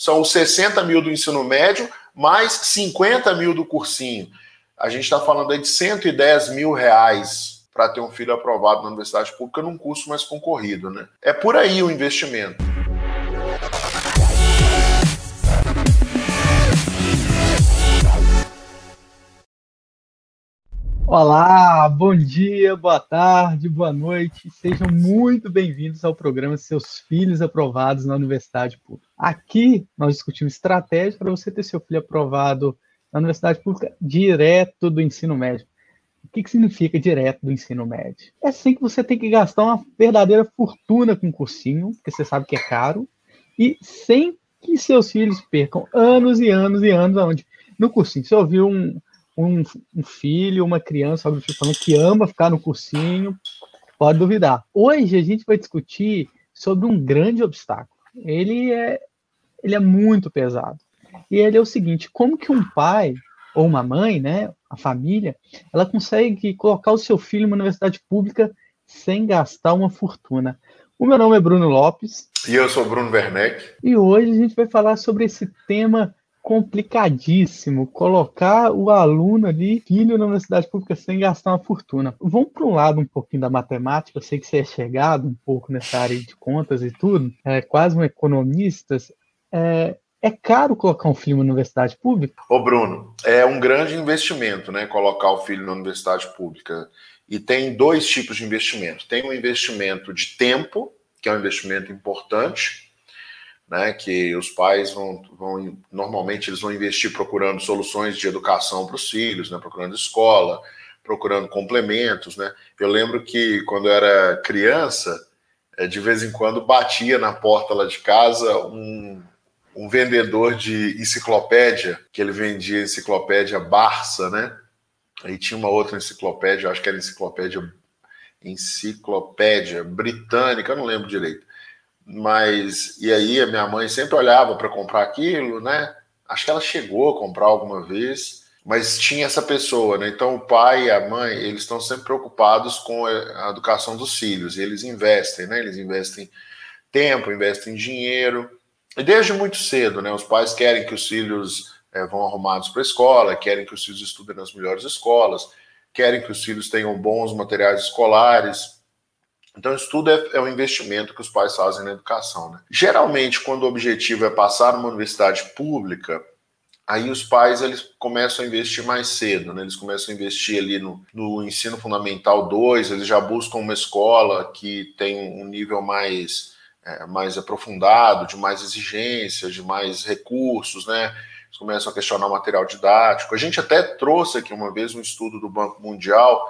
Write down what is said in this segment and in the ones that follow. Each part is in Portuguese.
são os 60 mil do ensino médio, mais 50 mil do cursinho. A gente está falando aí de 110 mil reais para ter um filho aprovado na universidade pública num curso mais concorrido, né? É por aí o investimento. Olá, bom dia, boa tarde, boa noite. Sejam muito bem-vindos ao programa Seus Filhos Aprovados na Universidade Pública. Aqui nós discutimos estratégia para você ter seu filho aprovado na Universidade Pública direto do ensino médio. O que, que significa direto do ensino médio? É assim que você tem que gastar uma verdadeira fortuna com cursinho, porque você sabe que é caro, e sem que seus filhos percam anos e anos e anos aonde no cursinho. Você ouviu um, um, um filho, uma criança, algo falando que ama ficar no cursinho, pode duvidar. Hoje a gente vai discutir sobre um grande obstáculo. Ele é, ele é muito pesado. E ele é o seguinte: como que um pai ou uma mãe, né, a família, ela consegue colocar o seu filho numa universidade pública sem gastar uma fortuna? O meu nome é Bruno Lopes. E eu sou Bruno Werneck. E hoje a gente vai falar sobre esse tema complicadíssimo colocar o aluno ali, filho na universidade pública, sem gastar uma fortuna. Vamos para um lado um pouquinho da matemática, eu sei que você é chegado um pouco nessa área de contas e tudo, é quase um economista. É, é caro colocar um filho na universidade pública? Ô Bruno, é um grande investimento, né, colocar o filho na universidade pública. E tem dois tipos de investimento. Tem um investimento de tempo, que é um investimento importante, né, que os pais vão, vão, normalmente eles vão investir procurando soluções de educação para os filhos, né, procurando escola, procurando complementos, né. Eu lembro que quando eu era criança, eh, de vez em quando batia na porta lá de casa um, um vendedor de enciclopédia, que ele vendia enciclopédia Barça, né, aí tinha uma outra enciclopédia, acho que era enciclopédia enciclopédia britânica, eu não lembro direito mas e aí a minha mãe sempre olhava para comprar aquilo, né? Acho que ela chegou a comprar alguma vez, mas tinha essa pessoa, né? Então o pai e a mãe, eles estão sempre preocupados com a educação dos filhos, e eles investem, né? Eles investem tempo, investem dinheiro. E desde muito cedo, né? Os pais querem que os filhos é, vão arrumados para a escola, querem que os filhos estudem nas melhores escolas, querem que os filhos tenham bons materiais escolares, então, isso tudo é, é um investimento que os pais fazem na educação. Né? Geralmente, quando o objetivo é passar numa universidade pública, aí os pais eles começam a investir mais cedo, né? eles começam a investir ali no, no ensino fundamental 2, eles já buscam uma escola que tem um nível mais, é, mais aprofundado, de mais exigência, de mais recursos, né? Eles começam a questionar o material didático. A gente até trouxe aqui uma vez um estudo do Banco Mundial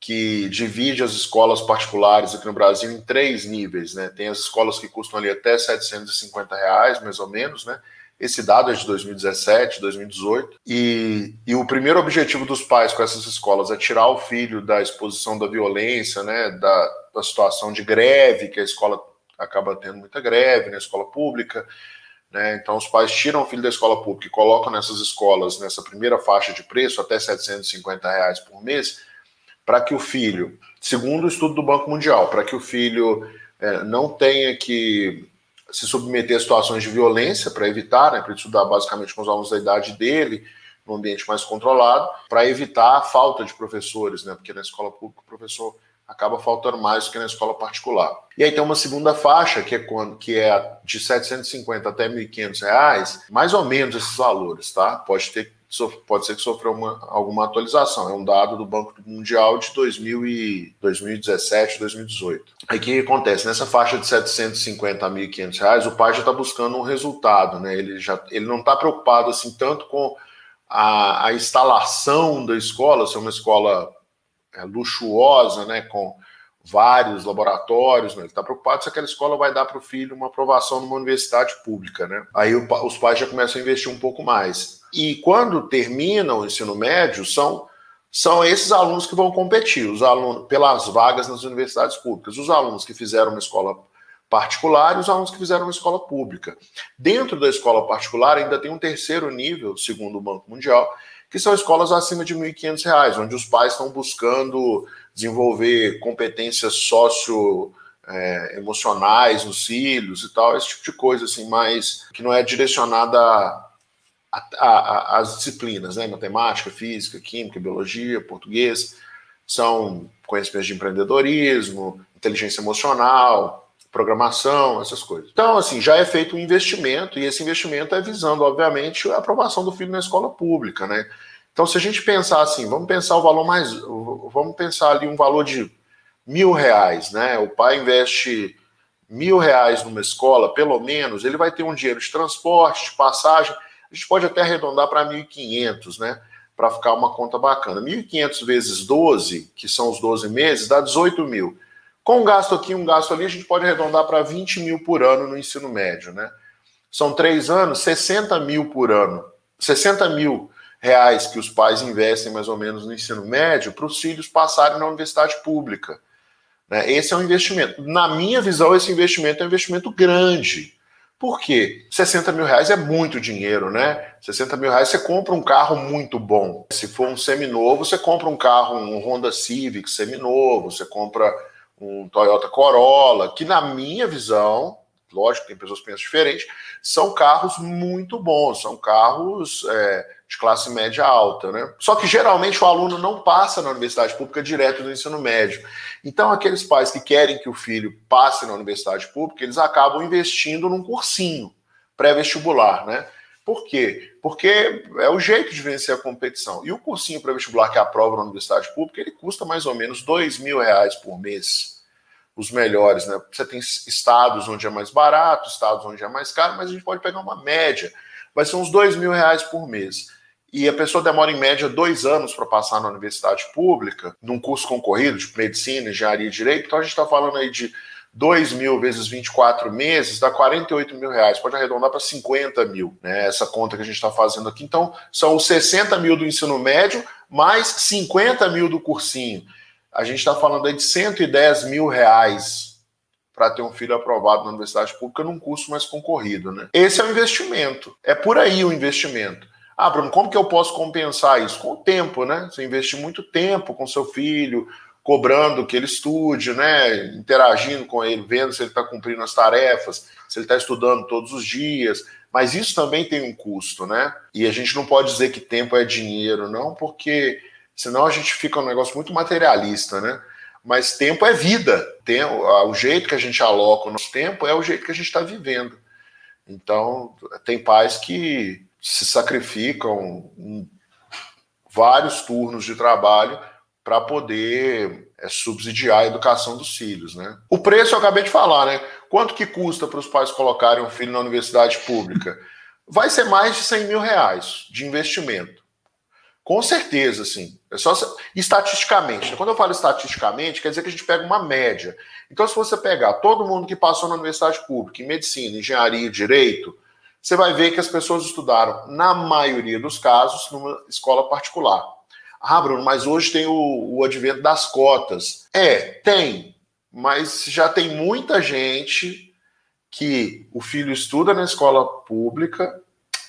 que divide as escolas particulares aqui no Brasil em três níveis, né? Tem as escolas que custam ali até 750 reais, mais ou menos, né? Esse dado é de 2017, 2018. E, e o primeiro objetivo dos pais com essas escolas é tirar o filho da exposição da violência, né? Da, da situação de greve, que a escola acaba tendo muita greve na né? escola pública. Né? Então, os pais tiram o filho da escola pública e colocam nessas escolas, nessa primeira faixa de preço, até 750 reais por mês, para que o filho, segundo o estudo do Banco Mundial, para que o filho é, não tenha que se submeter a situações de violência para evitar, né, para estudar basicamente com os alunos da idade dele, num ambiente mais controlado, para evitar a falta de professores, né, porque na escola pública o professor acaba faltando mais do que na escola particular. E aí tem uma segunda faixa, que é, quando, que é de 750 até 1.500 reais, mais ou menos esses valores, tá? Pode ter pode ser que sofreu uma, alguma atualização. É um dado do Banco Mundial de 2000 e 2017, 2018. Aí o que acontece? Nessa faixa de 750 a 1.500 reais, o pai já está buscando um resultado, né? Ele, já, ele não está preocupado assim tanto com a, a instalação da escola, ser uma escola é, luxuosa, né? Com vários laboratórios, né? ele está preocupado se aquela escola vai dar para o filho uma aprovação numa universidade pública. Né? Aí o, os pais já começam a investir um pouco mais. E quando terminam o ensino médio, são, são esses alunos que vão competir, os alunos pelas vagas nas universidades públicas. Os alunos que fizeram uma escola particular e os alunos que fizeram uma escola pública. Dentro da escola particular ainda tem um terceiro nível, segundo o Banco Mundial, que são escolas acima de R$ 1.500, onde os pais estão buscando desenvolver competências socio é, emocionais nos filhos e tal, esse tipo de coisa, assim, mais que não é direcionada às disciplinas, né? Matemática, física, química, biologia, português, são conhecimentos de empreendedorismo, inteligência emocional, programação, essas coisas. Então, assim, já é feito um investimento, e esse investimento é visando, obviamente, a aprovação do filho na escola pública, né? Então, se a gente pensar assim, vamos pensar o valor mais. Vamos pensar ali um valor de mil reais, né? O pai investe mil reais numa escola, pelo menos, ele vai ter um dinheiro de transporte, de passagem. A gente pode até arredondar para 1.500, né? Para ficar uma conta bacana. 1.500 vezes 12, que são os 12 meses, dá 18 mil. Com um gasto aqui, um gasto ali, a gente pode arredondar para 20 mil por ano no ensino médio, né? São três anos, 60 mil por ano. 60 mil reais que os pais investem mais ou menos no ensino médio para os filhos passarem na universidade pública. Né? Esse é um investimento. Na minha visão, esse investimento é um investimento grande. Por quê? 60 mil reais é muito dinheiro, né? 60 mil reais você compra um carro muito bom. Se for um seminovo, você compra um carro, um Honda Civic seminovo, você compra um Toyota Corolla, que na minha visão, lógico, tem pessoas que pensam diferente, são carros muito bons, são carros é, de classe média alta, né? Só que geralmente o aluno não passa na universidade pública direto do ensino médio. Então, aqueles pais que querem que o filho passe na universidade pública, eles acabam investindo num cursinho pré-vestibular, né? Por quê? Porque é o jeito de vencer a competição. E o cursinho pré-vestibular que aprova na universidade pública, ele custa mais ou menos dois mil reais por mês. Os melhores, né? Você tem estados onde é mais barato, estados onde é mais caro, mas a gente pode pegar uma média. Vai ser uns dois mil reais por mês e a pessoa demora em média dois anos para passar na universidade pública, num curso concorrido, de medicina, engenharia e direito, então a gente está falando aí de 2 mil vezes 24 meses dá 48 mil reais, pode arredondar para 50 mil, né? Essa conta que a gente está fazendo aqui. Então, são os 60 mil do ensino médio, mais 50 mil do cursinho. A gente está falando aí de 110 mil reais para ter um filho aprovado na universidade pública num curso mais concorrido, né? Esse é o investimento. É por aí o investimento. Ah, Bruno, como que eu posso compensar isso? Com o tempo, né? Você investir muito tempo com seu filho, cobrando que ele estude, né? Interagindo com ele, vendo se ele está cumprindo as tarefas, se ele está estudando todos os dias. Mas isso também tem um custo, né? E a gente não pode dizer que tempo é dinheiro, não, porque senão a gente fica um negócio muito materialista, né? Mas tempo é vida. Tem, o jeito que a gente aloca o nosso tempo é o jeito que a gente está vivendo. Então, tem pais que se sacrificam vários turnos de trabalho para poder é, subsidiar a educação dos filhos, né? O preço eu acabei de falar, né? Quanto que custa para os pais colocarem um filho na universidade pública? Vai ser mais de 100 mil reais de investimento. Com certeza, sim. É só estatisticamente. Quando eu falo estatisticamente, quer dizer que a gente pega uma média. Então, se você pegar todo mundo que passou na universidade pública, em medicina, engenharia, direito, você vai ver que as pessoas estudaram, na maioria dos casos, numa escola particular. Ah, Bruno, mas hoje tem o, o advento das cotas. É, tem, mas já tem muita gente que o filho estuda na escola pública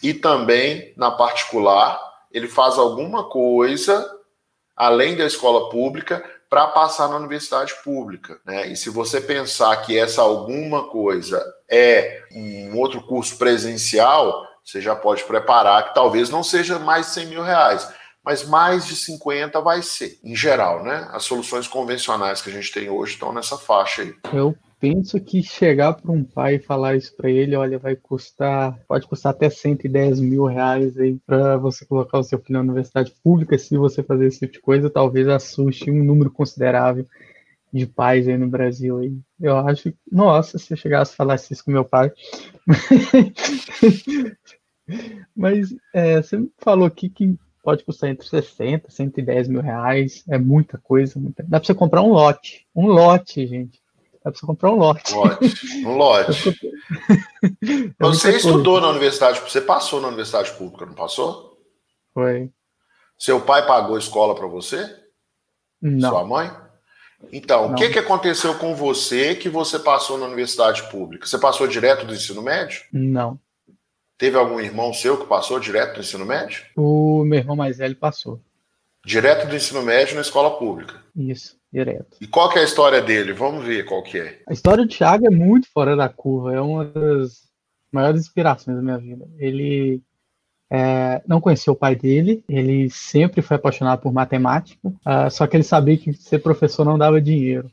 e também na particular, ele faz alguma coisa além da escola pública para passar na universidade pública. Né? E se você pensar que essa alguma coisa é um outro curso presencial, você já pode preparar que talvez não seja mais de 100 mil reais, mas mais de 50 vai ser, em geral, né? As soluções convencionais que a gente tem hoje estão nessa faixa aí. Eu penso que chegar para um pai e falar isso para ele, olha, vai custar, pode custar até 110 mil reais aí para você colocar o seu filho na universidade pública, se você fazer esse tipo de coisa, talvez assuste um número considerável de pais aí no Brasil aí. Eu acho, nossa, se eu chegasse a falar isso com meu pai. Mas é, você falou aqui que pode custar entre 60 e 110 mil reais, é muita coisa. Muita... Dá para você comprar um lote, um lote, gente. Você comprar um lote. lote. Um lote. é você estudou coisa. na universidade, você passou na universidade pública, não passou? Foi. Seu pai pagou escola para você? Não. Sua mãe? Então, não. o que, que aconteceu com você que você passou na universidade pública? Você passou direto do ensino médio? Não. Teve algum irmão seu que passou direto do ensino médio? O meu irmão mais velho passou. Direto do ensino médio na escola pública. Isso, direto. E qual que é a história dele? Vamos ver qual que é. A história do Thiago é muito fora da curva, é uma das maiores inspirações da minha vida. Ele é, não conhecia o pai dele, ele sempre foi apaixonado por matemática, uh, só que ele sabia que ser professor não dava dinheiro.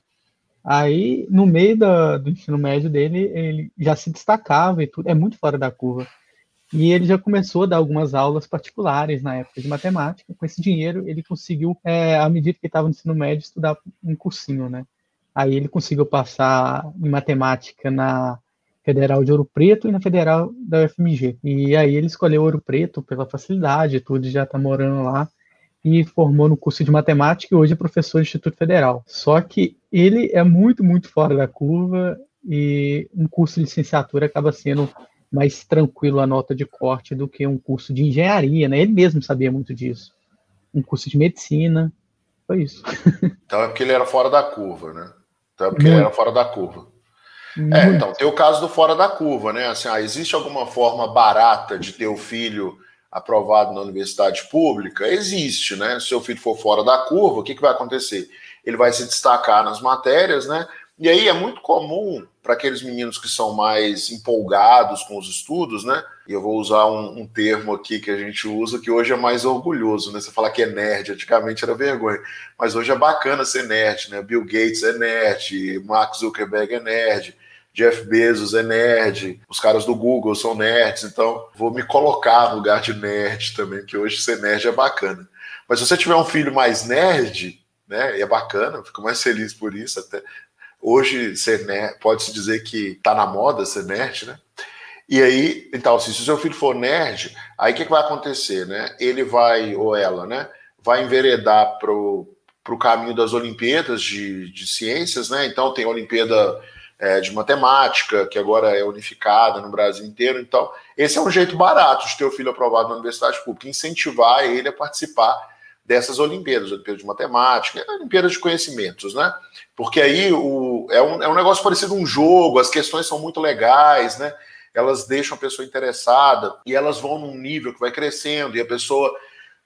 Aí, no meio da, do ensino médio dele, ele já se destacava e tudo, é muito fora da curva. E ele já começou a dar algumas aulas particulares na época de matemática. Com esse dinheiro, ele conseguiu, é, à medida que estava no ensino médio, estudar um cursinho, né? Aí ele conseguiu passar em matemática na Federal de Ouro Preto e na Federal da UFMG. E aí ele escolheu Ouro Preto pela facilidade, tudo já está morando lá e formou no curso de matemática e hoje é professor do Instituto Federal. Só que ele é muito, muito fora da curva e um curso de licenciatura acaba sendo mais tranquilo a nota de corte do que um curso de engenharia, né? Ele mesmo sabia muito disso. Um curso de medicina, foi isso. Então é porque ele era fora da curva, né? Então é porque muito. ele era fora da curva. É, então, tem o caso do fora da curva, né? Assim, ah, existe alguma forma barata de ter o filho aprovado na universidade pública? Existe, né? Se o filho for fora da curva, o que, que vai acontecer? Ele vai se destacar nas matérias, né? E aí é muito comum para aqueles meninos que são mais empolgados com os estudos, né? E eu vou usar um, um, termo aqui que a gente usa que hoje é mais orgulhoso, né? Você fala que é nerd, antigamente era vergonha, mas hoje é bacana ser nerd, né? Bill Gates é nerd, Mark Zuckerberg é nerd. Jeff Bezos é nerd, os caras do Google são nerds, então vou me colocar no lugar de nerd também, que hoje ser nerd é bacana. Mas se você tiver um filho mais nerd, né, é bacana, fico mais feliz por isso até. Hoje ser nerd, pode-se dizer que tá na moda ser nerd, né? E aí, então, se o seu filho for nerd, aí o que, que, vai acontecer, né? Ele vai, ou ela, né, vai enveredar pro, pro caminho das Olimpíadas de, de ciências, né? Então tem a Olimpíada é, de matemática, que agora é unificada no Brasil inteiro. Então, esse é um jeito barato de ter o filho aprovado na universidade pública, incentivar ele a participar dessas Olimpíadas, Olimpíadas de Matemática, Olimpíadas de Conhecimentos, né? Porque aí o, é, um, é um negócio parecido a um jogo, as questões são muito legais, né? Elas deixam a pessoa interessada e elas vão num nível que vai crescendo e a pessoa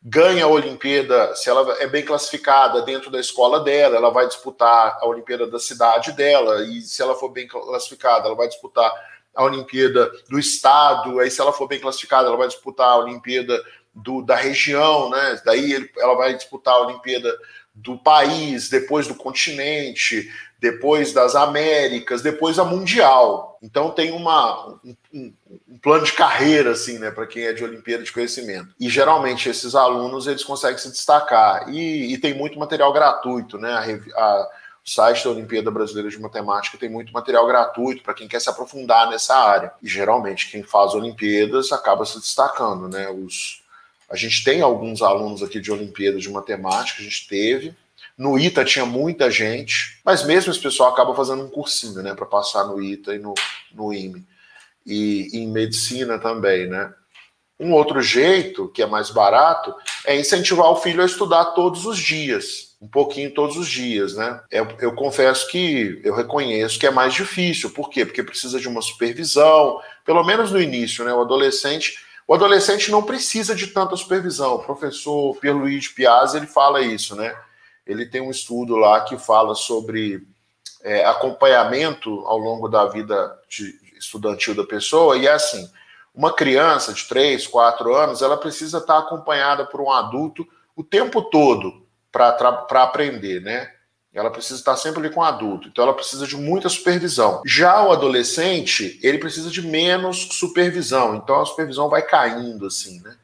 ganha a Olimpíada, se ela é bem classificada dentro da escola dela, ela vai disputar a Olimpíada da cidade dela, e se ela for bem classificada, ela vai disputar a Olimpíada do estado, aí se ela for bem classificada, ela vai disputar a Olimpíada do, da região, né? Daí ele, ela vai disputar a Olimpíada do país, depois do continente, depois das Américas, depois a Mundial. Então tem uma, um, um, um plano de carreira, assim, né, para quem é de Olimpíada de Conhecimento. E geralmente esses alunos eles conseguem se destacar. E, e tem muito material gratuito, né? A, a, o site da Olimpíada Brasileira de Matemática tem muito material gratuito para quem quer se aprofundar nessa área. E geralmente quem faz Olimpíadas acaba se destacando, né? Os, a gente tem alguns alunos aqui de Olimpíada de Matemática, a gente teve. No ITA tinha muita gente, mas mesmo esse pessoal acaba fazendo um cursinho, né, para passar no ITA e no, no IME. E, e em medicina também, né? Um outro jeito, que é mais barato, é incentivar o filho a estudar todos os dias, um pouquinho todos os dias, né? Eu, eu, confesso que eu reconheço que é mais difícil. Por quê? Porque precisa de uma supervisão, pelo menos no início, né? O adolescente o adolescente não precisa de tanta supervisão. O professor Pierluigi Piazza ele fala isso, né? Ele tem um estudo lá que fala sobre é, acompanhamento ao longo da vida estudantil da pessoa, e é assim: uma criança de 3, 4 anos, ela precisa estar acompanhada por um adulto o tempo todo para aprender, né? Ela precisa estar sempre ali com o adulto, então ela precisa de muita supervisão. Já o adolescente, ele precisa de menos supervisão, então a supervisão vai caindo assim, né?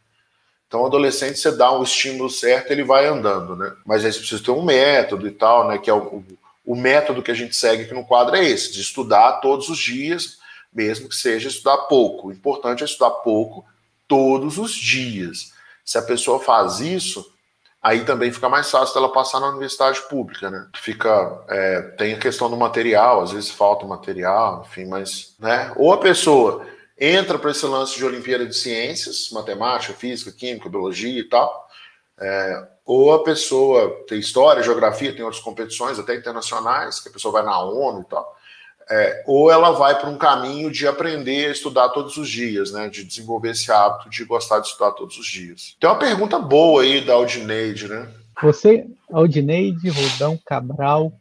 Então, o adolescente, você dá um estímulo certo, ele vai andando, né? Mas aí você precisa ter um método e tal, né? Que é o, o método que a gente segue aqui no quadro é esse, de estudar todos os dias, mesmo que seja estudar pouco. O importante é estudar pouco todos os dias. Se a pessoa faz isso, aí também fica mais fácil dela passar na universidade pública, né? Fica, é, tem a questão do material, às vezes falta material, enfim, mas, né? Ou a pessoa entra para esse lance de Olimpíada de Ciências, matemática, física, química, biologia e tal, é, ou a pessoa tem história, geografia, tem outras competições, até internacionais, que a pessoa vai na ONU e tal, é, ou ela vai para um caminho de aprender a estudar todos os dias, né? De desenvolver esse hábito de gostar de estudar todos os dias. Tem uma pergunta boa aí da Aldineide, né? Você, Aldineide Rodão Cabral,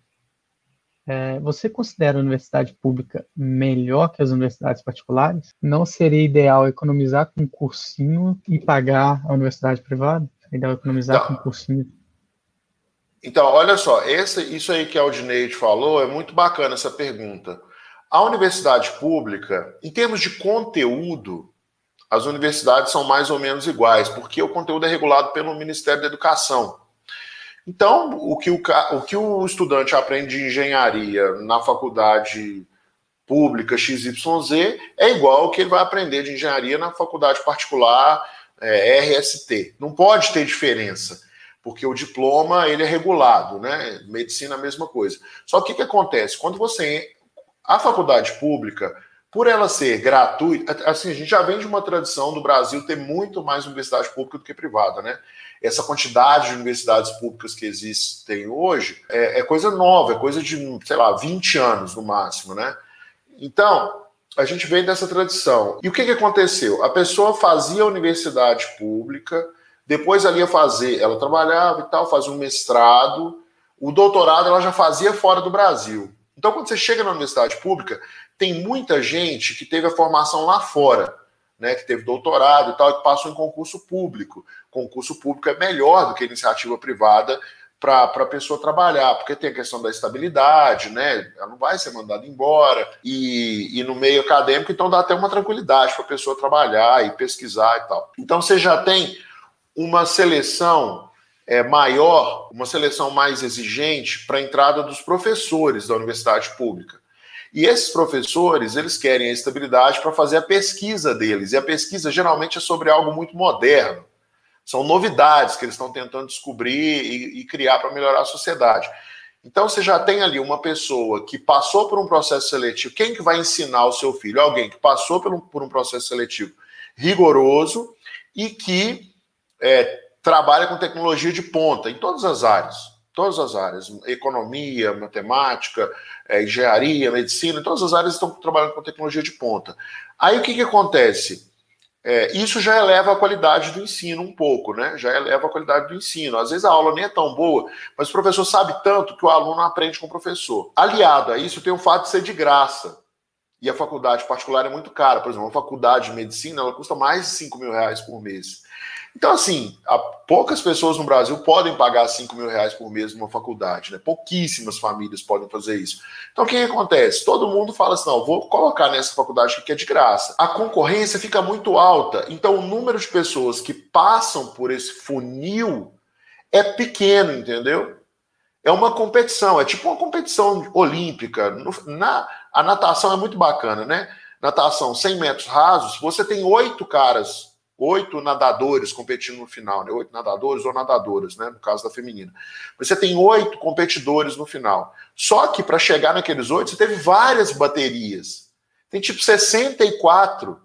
é, você considera a universidade pública melhor que as universidades particulares? Não seria ideal economizar com um cursinho e pagar a universidade privada? É ideal economizar Não. com um cursinho então, olha só, isso aí que a Aldineide falou é muito bacana essa pergunta. A universidade pública, em termos de conteúdo, as universidades são mais ou menos iguais, porque o conteúdo é regulado pelo Ministério da Educação. Então, o que o, o, que o estudante aprende de engenharia na faculdade pública XYZ é igual ao que ele vai aprender de engenharia na faculdade particular é, RST. Não pode ter diferença porque o diploma ele é regulado, né? Medicina a mesma coisa. Só que o que acontece? Quando você a faculdade pública, por ela ser gratuita, assim, a gente já vem de uma tradição do Brasil ter muito mais universidade pública do que privada, né? Essa quantidade de universidades públicas que existem hoje é, é coisa nova, é coisa de, sei lá, 20 anos no máximo, né? Então, a gente vem dessa tradição. E o que, que aconteceu? A pessoa fazia a universidade pública, depois ela ia fazer, ela trabalhava e tal, fazia um mestrado. O doutorado ela já fazia fora do Brasil. Então, quando você chega na universidade pública, tem muita gente que teve a formação lá fora, né? Que teve doutorado e tal, e que passou em concurso público. Concurso público é melhor do que iniciativa privada para a pessoa trabalhar, porque tem a questão da estabilidade, né? Ela não vai ser mandada embora. E, e no meio acadêmico, então dá até uma tranquilidade para a pessoa trabalhar e pesquisar e tal. Então você já tem uma seleção é, maior, uma seleção mais exigente para a entrada dos professores da universidade pública. E esses professores, eles querem a estabilidade para fazer a pesquisa deles. E a pesquisa geralmente é sobre algo muito moderno. São novidades que eles estão tentando descobrir e, e criar para melhorar a sociedade. Então você já tem ali uma pessoa que passou por um processo seletivo. Quem que vai ensinar o seu filho? Alguém que passou por um, por um processo seletivo rigoroso e que é, trabalha com tecnologia de ponta em todas as áreas, todas as áreas, economia, matemática, é, engenharia, medicina, todas as áreas estão trabalhando com tecnologia de ponta. Aí o que, que acontece? É, isso já eleva a qualidade do ensino um pouco, né? Já eleva a qualidade do ensino. Às vezes a aula nem é tão boa, mas o professor sabe tanto que o aluno aprende com o professor. Aliado a isso, tem o fato de ser de graça. E a faculdade particular é muito cara. Por exemplo, uma faculdade de medicina ela custa mais de 5 mil reais por mês. Então, assim, poucas pessoas no Brasil podem pagar 5 mil reais por mês numa faculdade, né? Pouquíssimas famílias podem fazer isso. Então, o que acontece? Todo mundo fala assim: não, vou colocar nessa faculdade que é de graça. A concorrência fica muito alta, então o número de pessoas que passam por esse funil é pequeno, entendeu? É uma competição, é tipo uma competição olímpica. Na, a natação é muito bacana, né? Natação 100 metros rasos, você tem oito caras oito nadadores competindo no final, né? Oito nadadores ou nadadoras, né? No caso da feminina. Você tem oito competidores no final. Só que para chegar naqueles oito, você teve várias baterias. Tem tipo 64.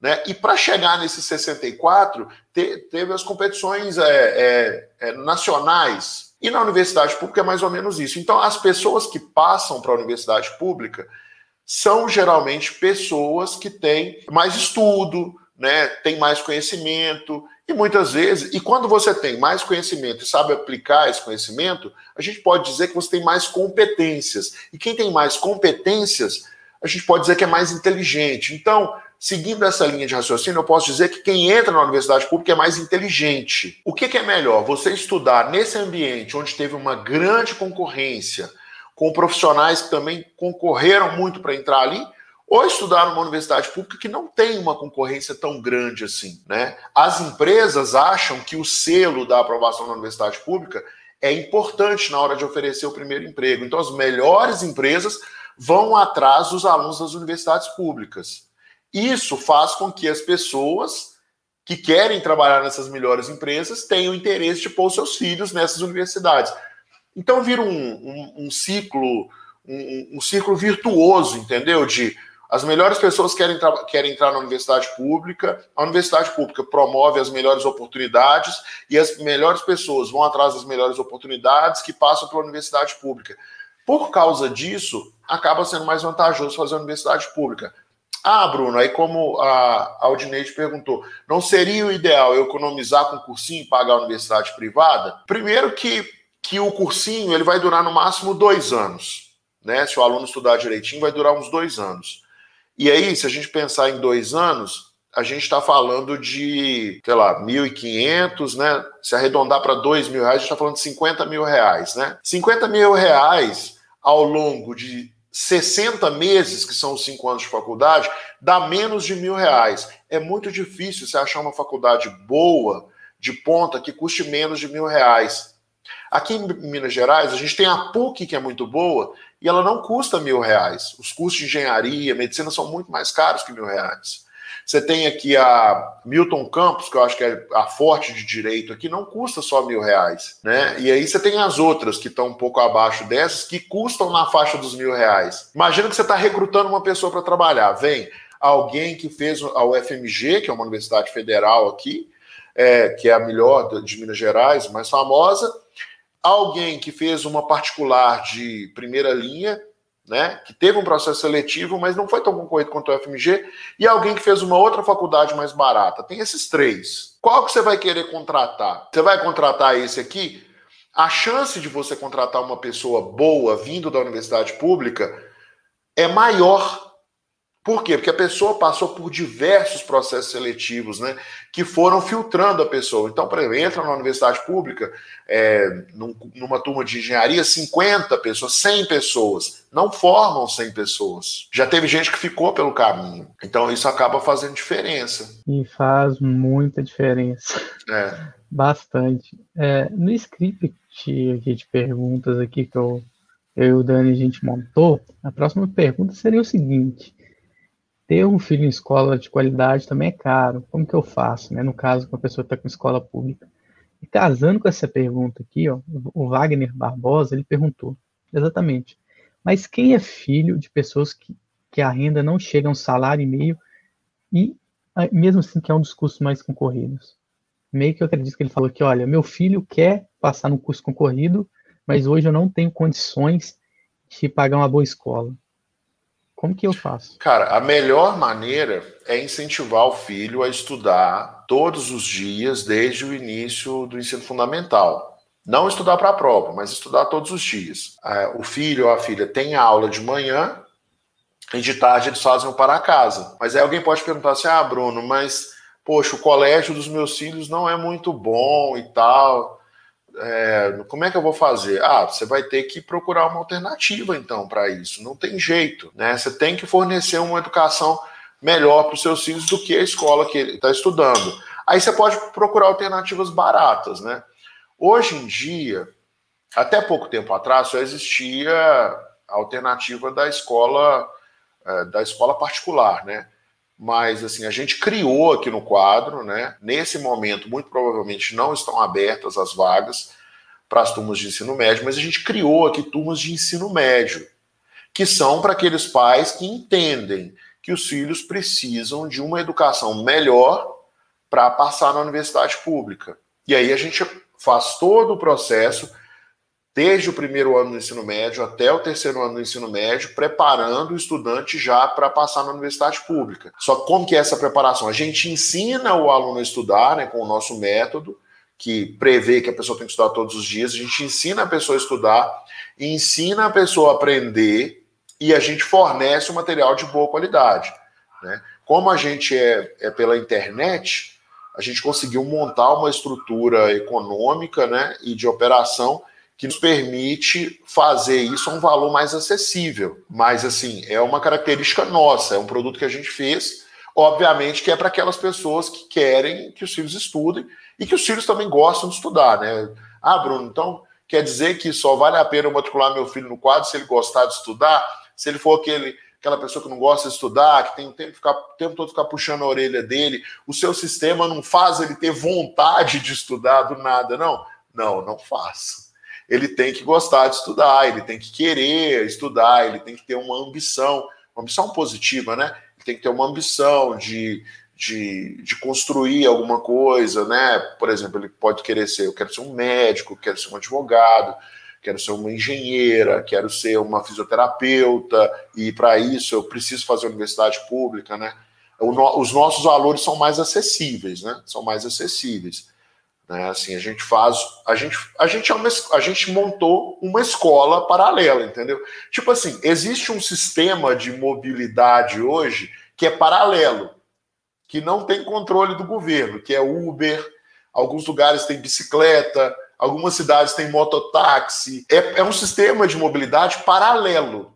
Né? E para chegar nesses 64, te, teve as competições é, é, é, nacionais. E na universidade pública é mais ou menos isso. Então, as pessoas que passam para a universidade pública são geralmente pessoas que têm mais estudo, né, tem mais conhecimento, e muitas vezes, e quando você tem mais conhecimento e sabe aplicar esse conhecimento, a gente pode dizer que você tem mais competências. E quem tem mais competências, a gente pode dizer que é mais inteligente. Então, seguindo essa linha de raciocínio, eu posso dizer que quem entra na universidade pública é mais inteligente. O que, que é melhor? Você estudar nesse ambiente onde teve uma grande concorrência, com profissionais que também concorreram muito para entrar ali, ou estudar numa universidade pública que não tem uma concorrência tão grande assim, né? As empresas acham que o selo da aprovação na universidade pública é importante na hora de oferecer o primeiro emprego. Então, as melhores empresas vão atrás dos alunos das universidades públicas. Isso faz com que as pessoas que querem trabalhar nessas melhores empresas tenham interesse de pôr seus filhos nessas universidades. Então, vira um, um, um ciclo, um, um ciclo virtuoso, entendeu? De as melhores pessoas querem, querem entrar na universidade pública, a universidade pública promove as melhores oportunidades e as melhores pessoas vão atrás das melhores oportunidades que passam pela universidade pública. Por causa disso, acaba sendo mais vantajoso fazer a universidade pública. Ah, Bruno, aí como a Aldineide perguntou, não seria o ideal eu economizar com cursinho e pagar a universidade privada? Primeiro que, que o cursinho ele vai durar no máximo dois anos. Né? Se o aluno estudar direitinho, vai durar uns dois anos. E aí, se a gente pensar em dois anos, a gente está falando de, sei lá, 1.500, né? Se arredondar para 2 mil reais, a gente está falando de 50 mil reais, né? 50 mil reais ao longo de 60 meses, que são os 5 anos de faculdade, dá menos de mil reais. É muito difícil você achar uma faculdade boa, de ponta, que custe menos de mil reais. Aqui em Minas Gerais, a gente tem a PUC, que é muito boa, e ela não custa mil reais. Os custos de engenharia, medicina são muito mais caros que mil reais. Você tem aqui a Milton Campos, que eu acho que é a forte de direito aqui, não custa só mil reais, né? E aí você tem as outras que estão um pouco abaixo dessas, que custam na faixa dos mil reais. Imagina que você está recrutando uma pessoa para trabalhar. Vem alguém que fez a UFMG, que é uma universidade federal aqui, é, que é a melhor de Minas Gerais, mais famosa, alguém que fez uma particular de primeira linha, né, que teve um processo seletivo, mas não foi tão concorrido quanto o FMG, e alguém que fez uma outra faculdade mais barata. Tem esses três. Qual que você vai querer contratar? Você vai contratar esse aqui? A chance de você contratar uma pessoa boa vindo da universidade pública é maior por quê? Porque a pessoa passou por diversos processos seletivos, né, que foram filtrando a pessoa. Então, por exemplo, entra na universidade pública, é, num, numa turma de engenharia, 50 pessoas, 100 pessoas, não formam 100 pessoas. Já teve gente que ficou pelo caminho. Então, isso acaba fazendo diferença. E faz muita diferença. É. Bastante. É, no script aqui de perguntas aqui que eu, eu e o Dani a gente montou, a próxima pergunta seria o seguinte ter um filho em escola de qualidade também é caro. Como que eu faço, né? No caso, com a pessoa está com escola pública. E casando com essa pergunta aqui, ó, o Wagner Barbosa, ele perguntou, exatamente, mas quem é filho de pessoas que, que a renda não chega a um salário e meio e mesmo assim que é um dos cursos mais concorridos? Meio que eu acredito que ele falou que, olha, meu filho quer passar no curso concorrido, mas hoje eu não tenho condições de pagar uma boa escola. Como que eu faço? Cara, a melhor maneira é incentivar o filho a estudar todos os dias desde o início do ensino fundamental. Não estudar para a prova, mas estudar todos os dias. É, o filho ou a filha tem aula de manhã e de tarde eles fazem o para casa. Mas aí alguém pode perguntar assim: ah, Bruno, mas poxa, o colégio dos meus filhos não é muito bom e tal é, como é que eu vou fazer? Ah, você vai ter que procurar uma alternativa então para isso. Não tem jeito, né? Você tem que fornecer uma educação melhor para os seus filhos do que a escola que ele está estudando. Aí você pode procurar alternativas baratas, né? Hoje em dia, até pouco tempo atrás, só existia a alternativa da escola é, da escola particular, né? Mas assim a gente criou aqui no quadro, né? Nesse momento, muito provavelmente não estão abertas as vagas para as turmas de ensino médio, mas a gente criou aqui turmas de ensino médio, que são para aqueles pais que entendem que os filhos precisam de uma educação melhor para passar na universidade pública. E aí a gente faz todo o processo desde o primeiro ano do ensino médio até o terceiro ano do ensino médio, preparando o estudante já para passar na universidade pública. Só como que é essa preparação? A gente ensina o aluno a estudar, né, com o nosso método, que prevê que a pessoa tem que estudar todos os dias, a gente ensina a pessoa a estudar, ensina a pessoa a aprender e a gente fornece o um material de boa qualidade. Né? Como a gente é, é pela internet, a gente conseguiu montar uma estrutura econômica né, e de operação que nos permite fazer isso a um valor mais acessível. Mas, assim, é uma característica nossa, é um produto que a gente fez, obviamente que é para aquelas pessoas que querem que os filhos estudem e que os filhos também gostam de estudar, né? Ah, Bruno, então quer dizer que só vale a pena eu matricular meu filho no quadro se ele gostar de estudar? Se ele for aquele aquela pessoa que não gosta de estudar, que tem o tempo, ficar, o tempo todo ficar puxando a orelha dele, o seu sistema não faz ele ter vontade de estudar do nada, não? Não, não faz ele tem que gostar de estudar, ele tem que querer estudar, ele tem que ter uma ambição, uma ambição positiva, né? Ele tem que ter uma ambição de, de, de construir alguma coisa, né? Por exemplo, ele pode querer ser, eu quero ser um médico, quero ser um advogado, quero ser uma engenheira, quero ser uma fisioterapeuta, e para isso eu preciso fazer universidade pública, né? os nossos valores são mais acessíveis, né? São mais acessíveis. Né? Assim, a gente faz, a gente, a gente é uma, a gente montou uma escola paralela, entendeu? Tipo assim, existe um sistema de mobilidade hoje que é paralelo, que não tem controle do governo, que é Uber, alguns lugares tem bicicleta, algumas cidades têm mototáxi. É, é um sistema de mobilidade paralelo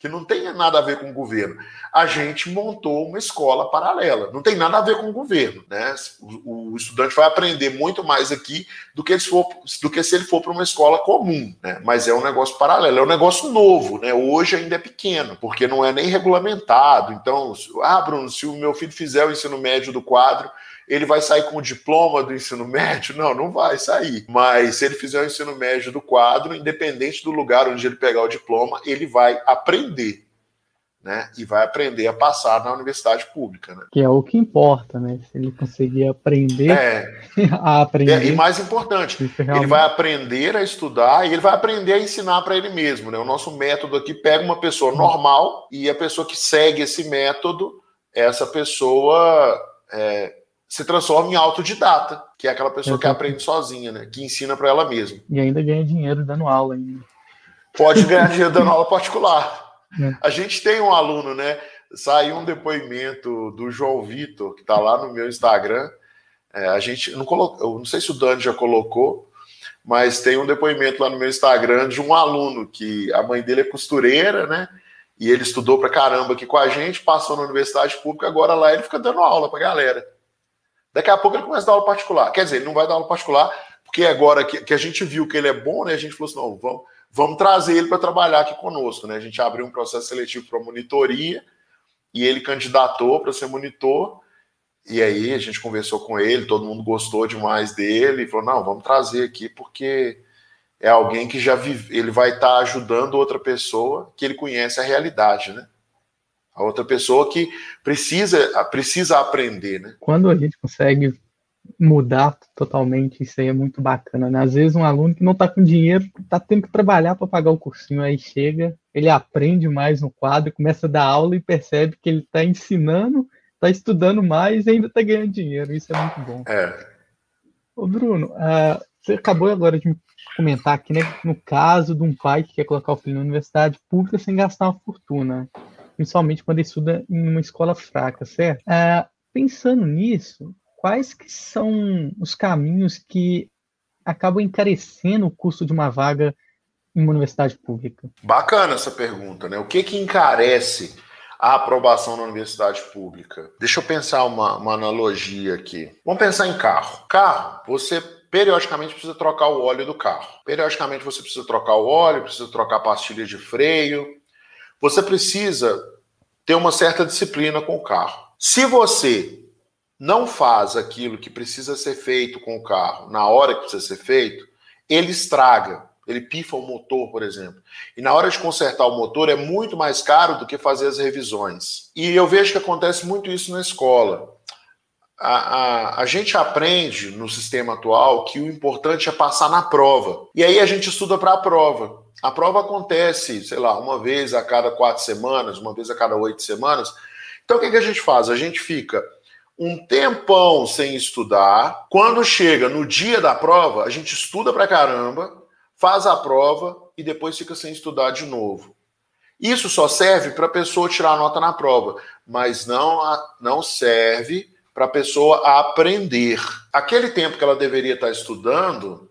que não tem nada a ver com o governo. A gente montou uma escola paralela, não tem nada a ver com o governo. Né? O, o estudante vai aprender muito mais aqui do que, for, do que se ele for para uma escola comum. Né? Mas é um negócio paralelo, é um negócio novo. Né? Hoje ainda é pequeno, porque não é nem regulamentado. Então, ah, Bruno, se o meu filho fizer o ensino médio do quadro, ele vai sair com o diploma do ensino médio? Não, não vai sair. Mas se ele fizer o ensino médio do quadro, independente do lugar onde ele pegar o diploma, ele vai aprender. Né? E vai aprender a passar na universidade pública. Né? Que é o que importa, né? Se ele conseguir aprender é, a aprender. É, e mais importante, realmente... ele vai aprender a estudar e ele vai aprender a ensinar para ele mesmo. Né? O nosso método aqui pega uma pessoa normal e a pessoa que segue esse método, essa pessoa é, se transforma em autodidata, que é aquela pessoa que aprende sozinha, né? Que ensina para ela mesma. E ainda ganha dinheiro dando aula ainda. Pode ganhar dinheiro dando aula particular. É. A gente tem um aluno, né? Saiu um depoimento do João Vitor, que está lá no meu Instagram. É, a gente não colocou, não sei se o Dani já colocou, mas tem um depoimento lá no meu Instagram de um aluno que a mãe dele é costureira, né? E ele estudou para caramba aqui com a gente, passou na universidade pública, agora lá ele fica dando aula para galera. Daqui a pouco ele começa a dar aula particular. Quer dizer, ele não vai dar aula particular, porque agora que, que a gente viu que ele é bom, né? A gente falou assim: não, vamos, vamos trazer ele para trabalhar aqui conosco, né? A gente abriu um processo seletivo para monitoria e ele candidatou para ser monitor. E aí a gente conversou com ele, todo mundo gostou demais dele e falou: não, vamos trazer aqui porque é alguém que já vive, ele vai estar tá ajudando outra pessoa que ele conhece a realidade, né? A outra pessoa que precisa, precisa aprender, né? Quando a gente consegue mudar totalmente, isso aí é muito bacana, né? Às vezes um aluno que não está com dinheiro, está tendo que trabalhar para pagar o cursinho, aí chega, ele aprende mais no quadro, começa a dar aula e percebe que ele está ensinando, está estudando mais e ainda está ganhando dinheiro, isso é muito bom. É. Ô Bruno, uh, você acabou agora de comentar aqui, né, no caso de um pai que quer colocar o filho na universidade pública sem gastar uma fortuna principalmente quando estuda em uma escola fraca, certo? É, pensando nisso, quais que são os caminhos que acabam encarecendo o custo de uma vaga em uma universidade pública? Bacana essa pergunta, né? O que que encarece a aprovação na universidade pública? Deixa eu pensar uma, uma analogia aqui. Vamos pensar em carro. Carro, você periodicamente precisa trocar o óleo do carro. Periodicamente você precisa trocar o óleo, precisa trocar pastilhas de freio, você precisa ter uma certa disciplina com o carro. Se você não faz aquilo que precisa ser feito com o carro na hora que precisa ser feito, ele estraga, ele pifa o motor, por exemplo. E na hora de consertar o motor é muito mais caro do que fazer as revisões. E eu vejo que acontece muito isso na escola. A, a, a, gente aprende no sistema atual que o importante é passar na prova. E aí a gente estuda para a prova. A prova acontece, sei lá, uma vez a cada quatro semanas, uma vez a cada oito semanas. Então o que, que a gente faz? A gente fica um tempão sem estudar. Quando chega no dia da prova, a gente estuda pra caramba, faz a prova e depois fica sem estudar de novo. Isso só serve para a pessoa tirar nota na prova, mas não, não serve para a pessoa aprender. Aquele tempo que ela deveria estar estudando,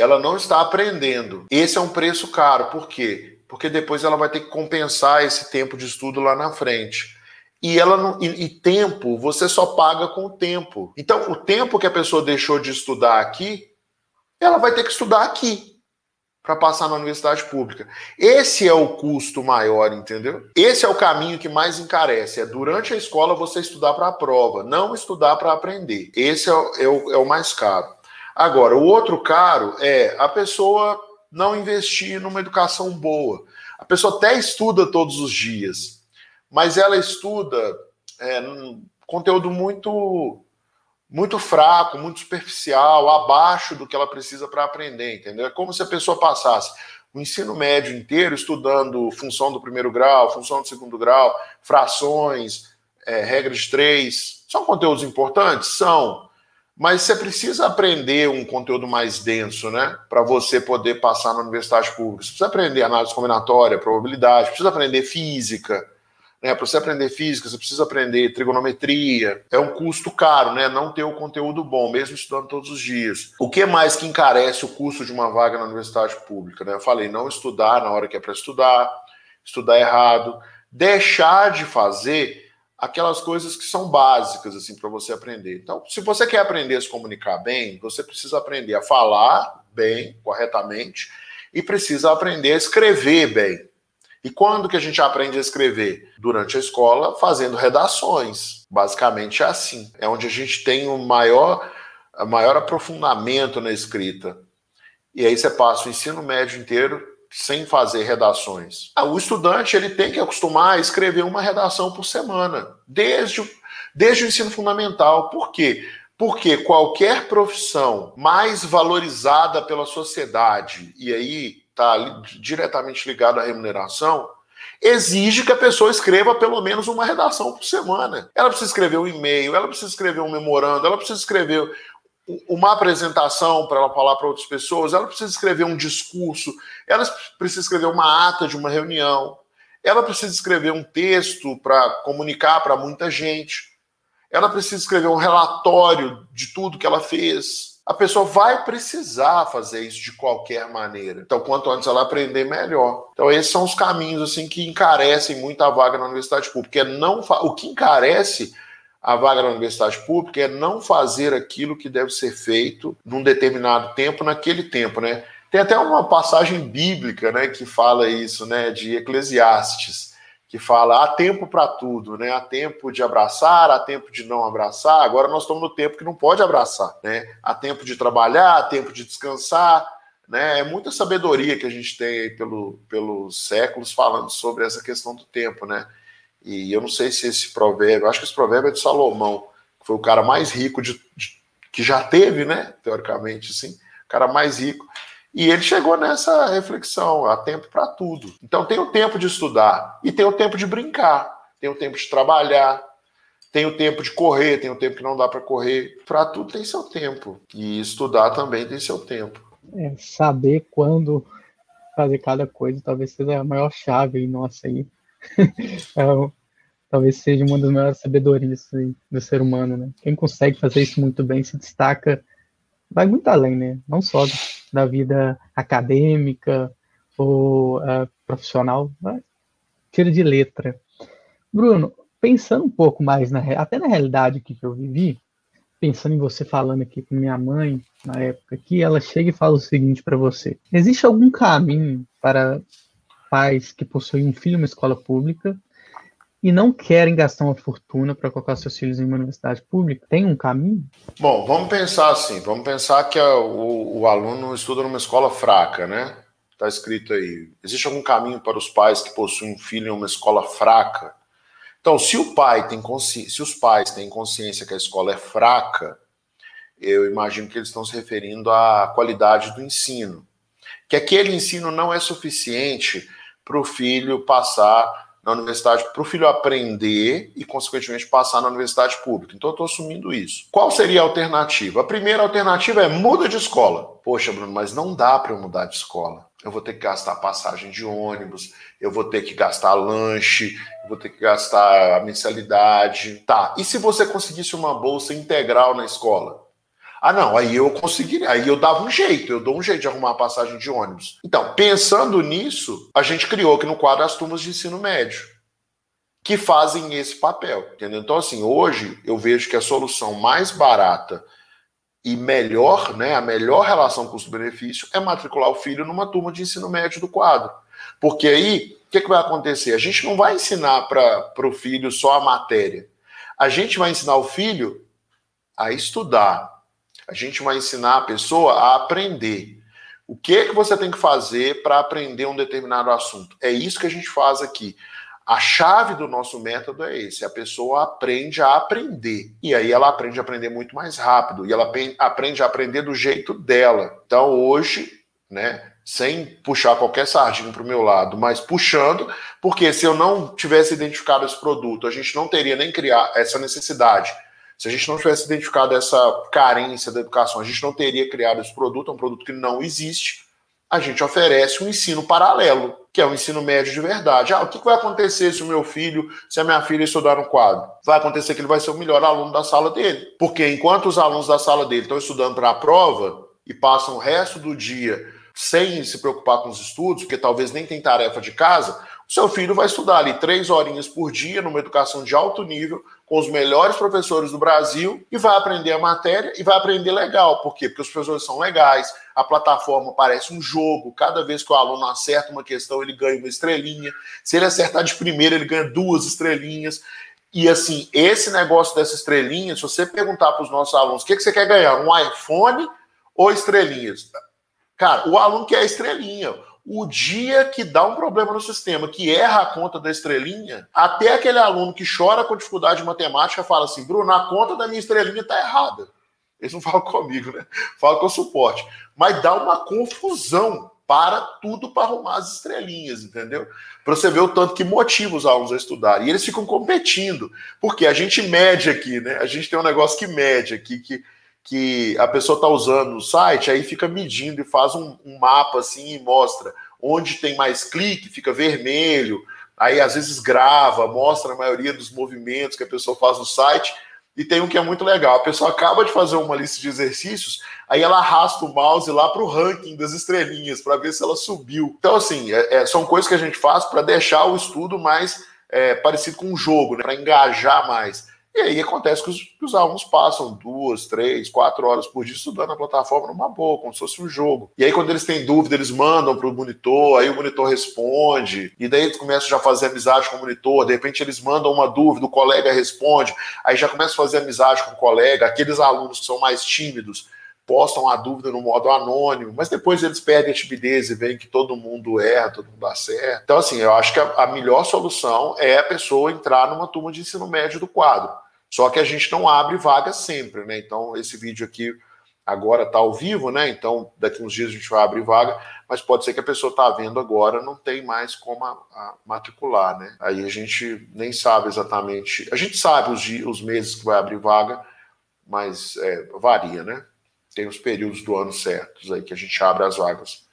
ela não está aprendendo. Esse é um preço caro. Por quê? Porque depois ela vai ter que compensar esse tempo de estudo lá na frente. E ela não, e, e, tempo você só paga com o tempo. Então, o tempo que a pessoa deixou de estudar aqui, ela vai ter que estudar aqui para passar na universidade pública. Esse é o custo maior, entendeu? Esse é o caminho que mais encarece. É durante a escola você estudar para a prova, não estudar para aprender. Esse é é o, é o mais caro. Agora, o outro caro é a pessoa não investir numa educação boa. A pessoa até estuda todos os dias, mas ela estuda é, um conteúdo muito muito fraco, muito superficial, abaixo do que ela precisa para aprender, entendeu? É como se a pessoa passasse o ensino médio inteiro estudando função do primeiro grau, função do segundo grau, frações, é, regras de três. São conteúdos importantes? São. Mas você precisa aprender um conteúdo mais denso, né? Para você poder passar na universidade pública. Você precisa aprender análise combinatória, probabilidade, precisa aprender física. Né? Para você aprender física, você precisa aprender trigonometria. É um custo caro, né? Não ter o conteúdo bom, mesmo estudando todos os dias. O que mais que encarece o custo de uma vaga na universidade pública? Né? Eu falei, não estudar na hora que é para estudar, estudar errado, deixar de fazer aquelas coisas que são básicas assim para você aprender. Então, se você quer aprender a se comunicar bem, você precisa aprender a falar bem, corretamente, e precisa aprender a escrever bem. E quando que a gente aprende a escrever? Durante a escola, fazendo redações. Basicamente é assim. É onde a gente tem o maior, maior aprofundamento na escrita. E aí você passa o ensino médio inteiro sem fazer redações. Ah, o estudante ele tem que acostumar a escrever uma redação por semana, desde, desde o ensino fundamental. Por quê? Porque qualquer profissão mais valorizada pela sociedade, e aí está diretamente ligado à remuneração, exige que a pessoa escreva pelo menos uma redação por semana. Ela precisa escrever um e-mail, ela precisa escrever um memorando, ela precisa escrever uma apresentação para ela falar para outras pessoas, ela precisa escrever um discurso, ela precisa escrever uma ata de uma reunião, ela precisa escrever um texto para comunicar para muita gente, ela precisa escrever um relatório de tudo que ela fez. A pessoa vai precisar fazer isso de qualquer maneira. Então, quanto antes ela aprender, melhor. Então, esses são os caminhos assim que encarecem muito a vaga na universidade pública. Não o que encarece a vaga na universidade pública é não fazer aquilo que deve ser feito num determinado tempo, naquele tempo, né? Tem até uma passagem bíblica, né, que fala isso, né, de Eclesiastes, que fala há tempo para tudo, né? Há tempo de abraçar, há tempo de não abraçar. Agora nós estamos no tempo que não pode abraçar, né? Há tempo de trabalhar, há tempo de descansar, né? É muita sabedoria que a gente tem aí pelo, pelos séculos falando sobre essa questão do tempo, né? E eu não sei se esse provérbio, acho que esse provérbio é de Salomão, que foi o cara mais rico de, de, que já teve, né? Teoricamente, assim, o cara mais rico. E ele chegou nessa reflexão: há tempo para tudo. Então tem o tempo de estudar e tem o tempo de brincar, tem o tempo de trabalhar, tem o tempo de correr, tem o tempo que não dá para correr. Para tudo tem seu tempo. E estudar também tem seu tempo. É, saber quando fazer cada coisa talvez seja a maior chave nossa aí é, talvez seja uma das maiores sabedorias do ser humano, né? Quem consegue fazer isso muito bem se destaca, vai muito além, né? Não só da vida acadêmica ou uh, profissional, mas tira de letra. Bruno, pensando um pouco mais na até na realidade que eu vivi, pensando em você falando aqui com minha mãe na época que ela chega e fala o seguinte para você: existe algum caminho para pais que possuem um filho em uma escola pública e não querem gastar uma fortuna para colocar seus filhos em uma universidade pública? Tem um caminho? Bom, vamos pensar assim. Vamos pensar que a, o, o aluno estuda numa escola fraca, né? Está escrito aí. Existe algum caminho para os pais que possuem um filho em uma escola fraca? Então, se o pai tem consci... se os pais têm consciência que a escola é fraca, eu imagino que eles estão se referindo à qualidade do ensino. Que aquele ensino não é suficiente para o filho passar na universidade, para o filho aprender e, consequentemente, passar na universidade pública. Então, eu estou assumindo isso. Qual seria a alternativa? A primeira alternativa é muda de escola. Poxa, Bruno, mas não dá para eu mudar de escola. Eu vou ter que gastar passagem de ônibus, eu vou ter que gastar lanche, eu vou ter que gastar a mensalidade. Tá, e se você conseguisse uma bolsa integral na escola? Ah, não, aí eu conseguiria, aí eu dava um jeito, eu dou um jeito de arrumar a passagem de ônibus. Então, pensando nisso, a gente criou aqui no quadro as turmas de ensino médio, que fazem esse papel, entendeu? Então, assim, hoje eu vejo que a solução mais barata e melhor, né, a melhor relação custo-benefício é matricular o filho numa turma de ensino médio do quadro. Porque aí, o que, que vai acontecer? A gente não vai ensinar para o filho só a matéria. A gente vai ensinar o filho a estudar, a gente vai ensinar a pessoa a aprender. O que é que você tem que fazer para aprender um determinado assunto? É isso que a gente faz aqui. A chave do nosso método é esse: a pessoa aprende a aprender. E aí ela aprende a aprender muito mais rápido. E ela aprende a aprender do jeito dela. Então hoje, né, sem puxar qualquer sardinha para o meu lado, mas puxando, porque se eu não tivesse identificado esse produto, a gente não teria nem criar essa necessidade. Se a gente não tivesse identificado essa carência da educação, a gente não teria criado esse produto, é um produto que não existe a gente oferece um ensino paralelo, que é o um ensino médio de verdade. Ah, o que vai acontecer se o meu filho, se a minha filha estudar no quadro? Vai acontecer que ele vai ser o melhor aluno da sala dele. Porque enquanto os alunos da sala dele estão estudando para a prova e passam o resto do dia sem se preocupar com os estudos, porque talvez nem tem tarefa de casa, seu filho vai estudar ali três horinhas por dia numa educação de alto nível, com os melhores professores do Brasil, e vai aprender a matéria e vai aprender legal. Por quê? Porque os professores são legais, a plataforma parece um jogo, cada vez que o aluno acerta uma questão, ele ganha uma estrelinha. Se ele acertar de primeira, ele ganha duas estrelinhas. E assim, esse negócio dessa estrelinha, se você perguntar para os nossos alunos o que, que você quer ganhar, um iPhone ou estrelinhas? Cara, o aluno quer estrelinha. O dia que dá um problema no sistema, que erra a conta da estrelinha, até aquele aluno que chora com dificuldade de matemática fala assim: Bruno, a conta da minha estrelinha está errada. Eles não falam comigo, né? Falam com o suporte. Mas dá uma confusão para tudo para arrumar as estrelinhas, entendeu? Para você ver o tanto que motiva os alunos a estudar. E eles ficam competindo. Porque a gente mede aqui, né? A gente tem um negócio que mede aqui, que que a pessoa está usando o site, aí fica medindo e faz um, um, mapa assim e mostra onde tem mais clique, fica vermelho, aí às vezes grava, mostra a maioria dos movimentos que a pessoa faz no site. E tem um que é muito legal: a pessoa acaba de fazer uma lista de exercícios, aí ela arrasta o mouse lá para o ranking das estrelinhas, para ver se ela subiu. Então, assim, é, é, são coisas que a gente faz para deixar o estudo mais é, parecido com um jogo, né, para engajar mais. E aí acontece que os, que os, alunos passam duas, três, quatro horas por dia estudando a plataforma numa boa, como se fosse um jogo. E aí, quando eles têm dúvida, eles mandam para o monitor, aí o monitor responde, e daí eles começam já a fazer amizade com o monitor, de repente eles mandam uma dúvida, o colega responde, aí já começa a fazer amizade com o colega, aqueles alunos que são mais tímidos postam a dúvida no modo anônimo, mas depois eles perdem a timidez e veem que todo mundo erra, todo mundo dá certo. Então, assim, eu acho que a, a melhor solução é a pessoa entrar numa turma de ensino médio do quadro. Só que a gente não abre vaga sempre, né? Então, esse vídeo aqui agora está ao vivo, né? Então, daqui uns dias a gente vai abrir vaga, mas pode ser que a pessoa está vendo agora, não tem mais como a, a matricular, né? Aí a gente nem sabe exatamente. A gente sabe os, os meses que vai abrir vaga, mas é, varia, né? Tem os períodos do ano certos aí que a gente abre as vagas.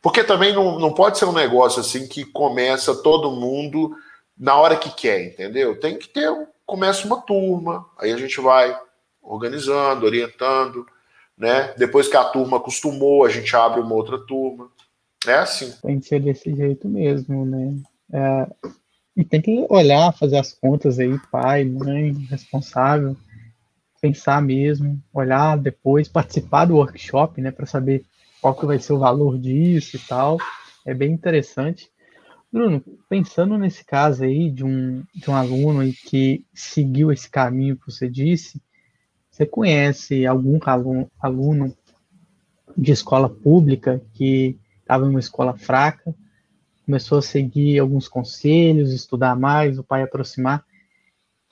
Porque também não, não pode ser um negócio assim que começa todo mundo na hora que quer, entendeu? Tem que ter, começa uma turma, aí a gente vai organizando, orientando, né? Depois que a turma acostumou, a gente abre uma outra turma. É assim. Tem que ser desse jeito mesmo, né? É, e tem que olhar, fazer as contas aí, pai, mãe, responsável pensar mesmo, olhar depois, participar do workshop, né, para saber qual que vai ser o valor disso e tal. É bem interessante. Bruno, pensando nesse caso aí de um, de um aluno que seguiu esse caminho que você disse, você conhece algum aluno, aluno de escola pública que estava em uma escola fraca, começou a seguir alguns conselhos, estudar mais, o pai aproximar,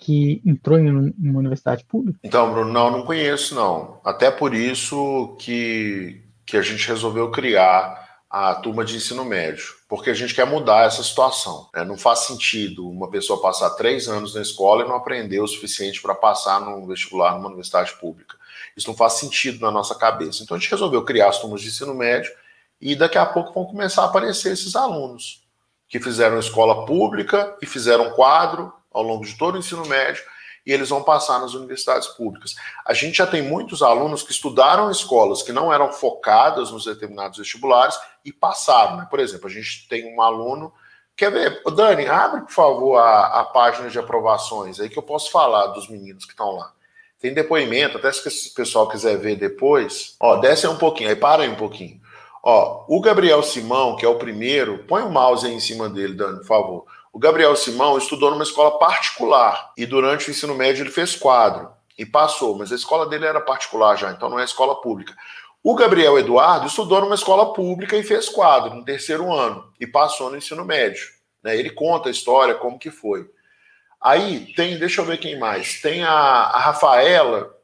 que entrou em uma universidade pública? Então, Bruno, não, não conheço, não. Até por isso que, que a gente resolveu criar a turma de ensino médio, porque a gente quer mudar essa situação. Né? Não faz sentido uma pessoa passar três anos na escola e não aprender o suficiente para passar no vestibular numa universidade pública. Isso não faz sentido na nossa cabeça. Então a gente resolveu criar as turmas de ensino médio e daqui a pouco vão começar a aparecer esses alunos que fizeram escola pública e fizeram quadro ao longo de todo o ensino médio e eles vão passar nas universidades públicas. A gente já tem muitos alunos que estudaram escolas que não eram focadas nos determinados vestibulares e passaram. Né? Por exemplo, a gente tem um aluno. Quer ver? Dani, abre, por favor, a, a página de aprovações aí que eu posso falar dos meninos que estão lá. Tem depoimento, até se o pessoal quiser ver depois. Ó, desce um pouquinho, aí para aí um pouquinho. Ó, o Gabriel Simão, que é o primeiro, põe o mouse aí em cima dele, Dani, por favor. O Gabriel Simão estudou numa escola particular e durante o ensino médio ele fez quadro e passou, mas a escola dele era particular já, então não é escola pública. O Gabriel Eduardo estudou numa escola pública e fez quadro no terceiro ano e passou no ensino médio. Né? Ele conta a história, como que foi. Aí tem, deixa eu ver quem mais. Tem a, a Rafaela,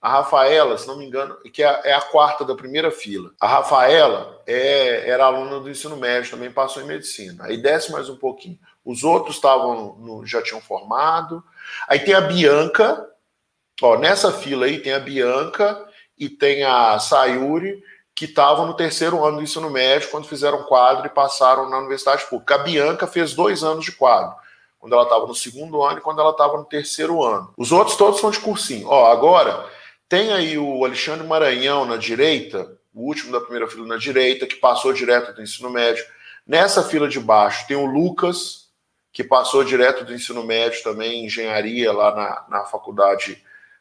a Rafaela, se não me engano, que é, é a quarta da primeira fila. A Rafaela é, era aluna do ensino médio, também passou em medicina. Aí desce mais um pouquinho. Os outros estavam no, já tinham formado. Aí tem a Bianca, ó, nessa fila aí tem a Bianca e tem a Sayuri, que estavam no terceiro ano do ensino médio quando fizeram quadro e passaram na universidade pública. A Bianca fez dois anos de quadro, quando ela estava no segundo ano e quando ela estava no terceiro ano. Os outros todos são de cursinho. Ó, agora tem aí o Alexandre Maranhão na direita, o último da primeira fila na direita, que passou direto do ensino médio. Nessa fila de baixo tem o Lucas, que passou direto do ensino médio também, engenharia, lá na, na faculdade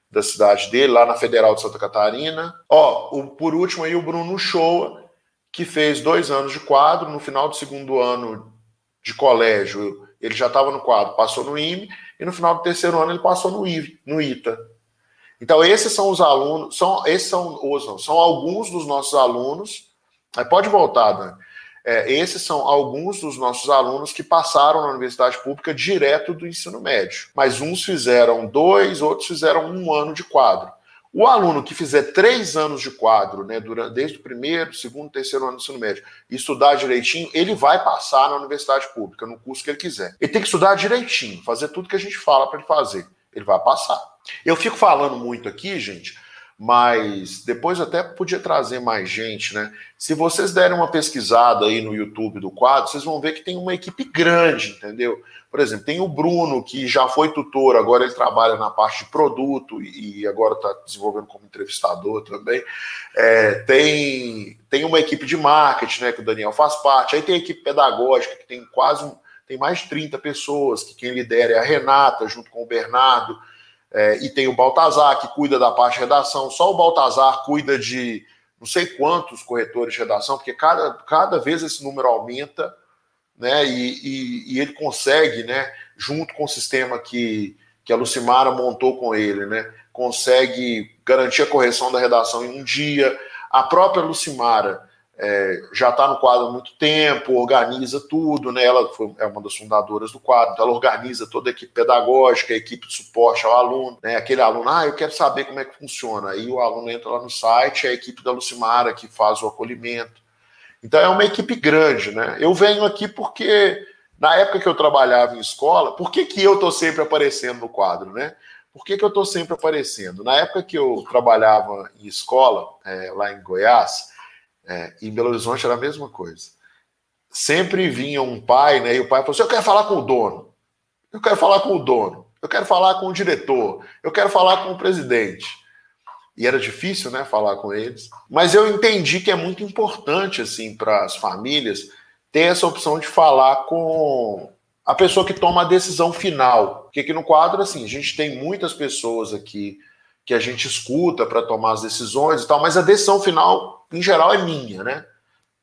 da cidade dele, lá na Federal de Santa Catarina. Ó, o, por último aí o Bruno Shoa, que fez dois anos de quadro, no final do segundo ano de colégio ele já estava no quadro, passou no IME, e no final do terceiro ano ele passou no, I, no ITA. Então, esses são os alunos, são, esses são, os, são alguns dos nossos alunos. Pode voltar, Dani. É, esses são alguns dos nossos alunos que passaram na universidade pública direto do ensino médio. Mas uns fizeram dois, outros fizeram um ano de quadro. O aluno que fizer três anos de quadro, né, durante, desde o primeiro, segundo, terceiro ano do ensino médio, e estudar direitinho, ele vai passar na universidade pública, no curso que ele quiser. Ele tem que estudar direitinho, fazer tudo que a gente fala para ele fazer. Ele vai passar. Eu fico falando muito aqui, gente, mas depois até podia trazer mais gente, né? Se vocês derem uma pesquisada aí no YouTube do quadro, vocês vão ver que tem uma equipe grande, entendeu? Por exemplo, tem o Bruno, que já foi tutor, agora ele trabalha na parte de produto e agora está desenvolvendo como entrevistador também. É, tem, tem uma equipe de marketing, né, que o Daniel faz parte. Aí tem a equipe pedagógica, que tem quase tem mais de 30 pessoas, que quem lidera é a Renata, junto com o Bernardo. É, e tem o Baltazar, que cuida da parte de redação. Só o Baltazar cuida de não sei quantos corretores de redação, porque cada, cada vez esse número aumenta, né? E, e, e ele consegue, né, junto com o sistema que, que a Lucimara montou com ele, né? Consegue garantir a correção da redação em um dia. A própria Lucimara é, já está no quadro há muito tempo, organiza tudo, né? Ela foi, é uma das fundadoras do quadro, então ela organiza toda a equipe pedagógica, a equipe de suporte ao aluno, né? Aquele aluno, ah, eu quero saber como é que funciona. Aí o aluno entra lá no site, é a equipe da Lucimara que faz o acolhimento. Então é uma equipe grande, né? Eu venho aqui porque na época que eu trabalhava em escola, por que, que eu estou sempre aparecendo no quadro, né? Por que, que eu estou sempre aparecendo? Na época que eu trabalhava em escola, é, lá em Goiás, é, em Belo Horizonte era a mesma coisa. Sempre vinha um pai, né? E o pai falou assim: Eu quero falar com o dono, eu quero falar com o dono, eu quero falar com o diretor, eu quero falar com o presidente. E era difícil, né, falar com eles. Mas eu entendi que é muito importante, assim, para as famílias ter essa opção de falar com a pessoa que toma a decisão final. Porque aqui no quadro, assim, a gente tem muitas pessoas aqui que a gente escuta para tomar as decisões e tal, mas a decisão final em geral, é minha, né?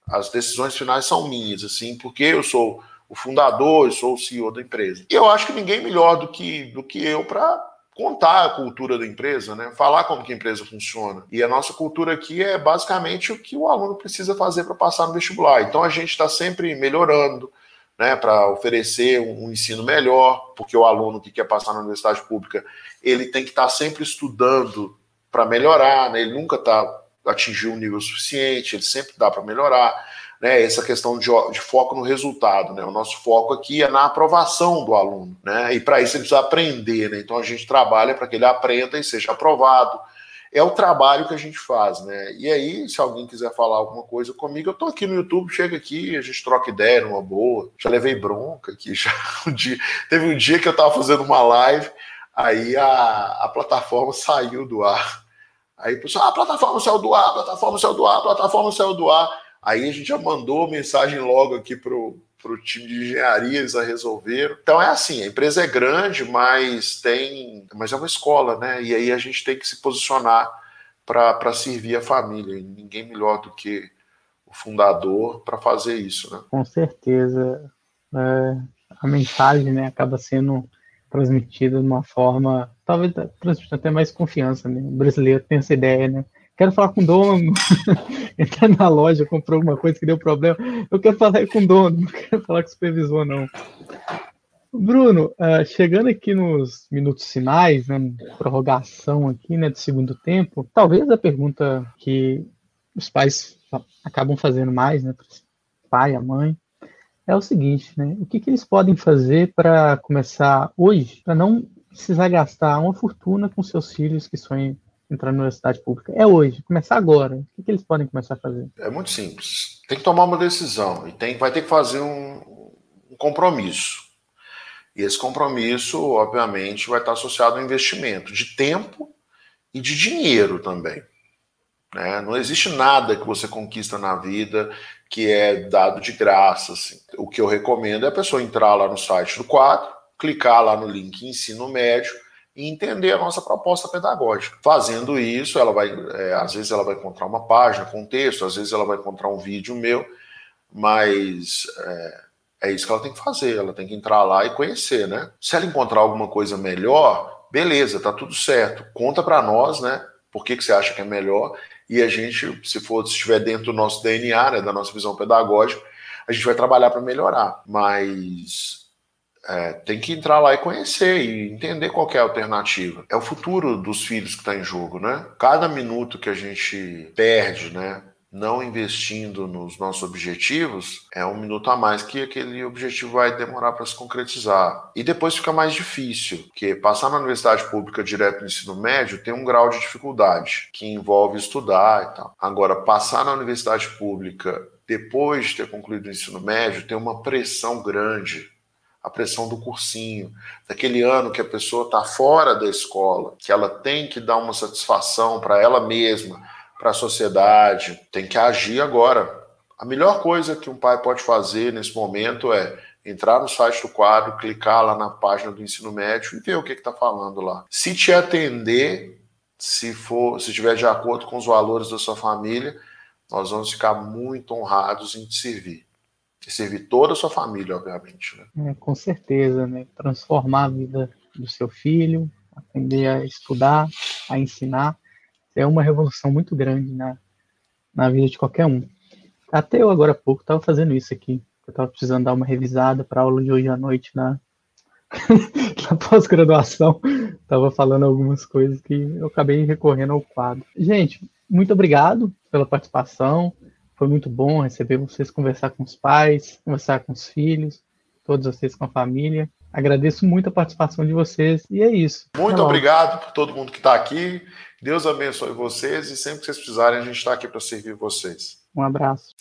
As decisões finais são minhas, assim, porque eu sou o fundador, eu sou o CEO da empresa. E eu acho que ninguém melhor do que, do que eu para contar a cultura da empresa, né? Falar como que a empresa funciona. E a nossa cultura aqui é basicamente o que o aluno precisa fazer para passar no vestibular. Então a gente está sempre melhorando, né, para oferecer um, ensino melhor, porque o aluno que quer passar na universidade pública, ele tem que estar tá sempre estudando para melhorar, né? Ele nunca está atingiu um nível suficiente, ele sempre dá para melhorar. Né, essa questão de, de, foco no resultado. Né? O nosso foco aqui é na aprovação do aluno. Né? E para isso ele precisa aprender. Né? Então a gente trabalha para que ele aprenda e seja aprovado. É o trabalho que a gente faz. Né? E aí, se alguém quiser falar alguma coisa comigo, eu estou aqui no YouTube, chega aqui, a gente troca ideia numa boa. Já levei bronca aqui. Já um dia, teve um dia que eu estava fazendo uma live, aí a, a plataforma saiu do ar. Aí o pessoal, ah, a plataforma saiu do ar, a plataforma saiu do ar, a plataforma saiu do ar. Aí a gente já mandou mensagem logo aqui para o time de engenharia, eles a resolveram. Então é assim, a empresa é grande, mas tem. Mas é uma escola, né? E aí a gente tem que se posicionar para servir a família. E ninguém melhor do que o fundador para fazer isso, né? Com certeza. É, a mensagem né, acaba sendo transmitida de uma forma, talvez transmitida até mais confiança, né? O brasileiro tem essa ideia, né? quero falar com o dono. Entrar na loja, comprou alguma coisa que deu problema. Eu quero falar com o dono, não quero falar com o supervisor, não. Bruno, uh, chegando aqui nos minutos finais, né, prorrogação aqui, né, do segundo tempo, talvez a pergunta que os pais acabam fazendo mais, né, pai, a mãe, é o seguinte, né, o que, que eles podem fazer para começar hoje, para não precisar gastar uma fortuna com seus filhos que sonham entrar na universidade pública? É hoje, começar agora. O que, que eles podem começar a fazer? É muito simples. Tem que tomar uma decisão e tem, vai ter que fazer um, um compromisso. E esse compromisso, obviamente, vai estar associado ao investimento de tempo e de dinheiro também. Né? Não existe nada que você conquista na vida que é dado de graça. Assim. O que eu recomendo é a pessoa entrar lá no site do quadro, clicar lá no link Ensino Médio e entender a nossa proposta pedagógica. Fazendo isso, ela vai, é, às vezes ela vai encontrar uma página com texto, às vezes ela vai encontrar um vídeo meu, mas é, é isso que ela tem que fazer, ela tem que entrar lá e conhecer, né? Se ela encontrar alguma coisa melhor, beleza, tá tudo certo. Conta para nós, né? Por que, que você acha que é melhor? E a gente, se for, se estiver dentro do nosso DNA, né, da nossa visão pedagógica, a gente vai trabalhar para melhorar. Mas é, tem que entrar lá e conhecer e entender qual é a alternativa. É o futuro dos filhos que está em jogo, né? Cada minuto que a gente perde, né? Não investindo nos nossos objetivos, é um minuto a mais que aquele objetivo vai demorar para se concretizar. E depois fica mais difícil, porque passar na universidade pública direto no ensino médio tem um grau de dificuldade, que envolve estudar e tal. Agora, passar na universidade pública depois de ter concluído o ensino médio tem uma pressão grande a pressão do cursinho, daquele ano que a pessoa está fora da escola, que ela tem que dar uma satisfação para ela mesma, para a sociedade, tem que agir agora. A melhor coisa que um pai pode fazer nesse momento é entrar no site do quadro, clicar lá na página do ensino médio e ver o que está falando lá. Se te atender, se for, se estiver de acordo com os valores da sua família, nós vamos ficar muito honrados em te servir. E servir toda a sua família, obviamente. Né? É, com certeza, né? Transformar a vida do seu filho, aprender a estudar, a ensinar é uma revolução muito grande na, na vida de qualquer um. Até eu agora há pouco estava fazendo isso aqui. Eu estava precisando dar uma revisada para a aula de hoje à noite na, na pós-graduação. Estava falando algumas coisas que eu acabei recorrendo ao quadro. Gente, muito obrigado pela participação. Foi muito bom receber vocês, conversar com os pais, conversar com os filhos, todos vocês com a família. Agradeço muito a participação de vocês e é isso. Muito obrigado por todo mundo que está aqui. Deus abençoe vocês e sempre que vocês precisarem, a gente está aqui para servir vocês. Um abraço.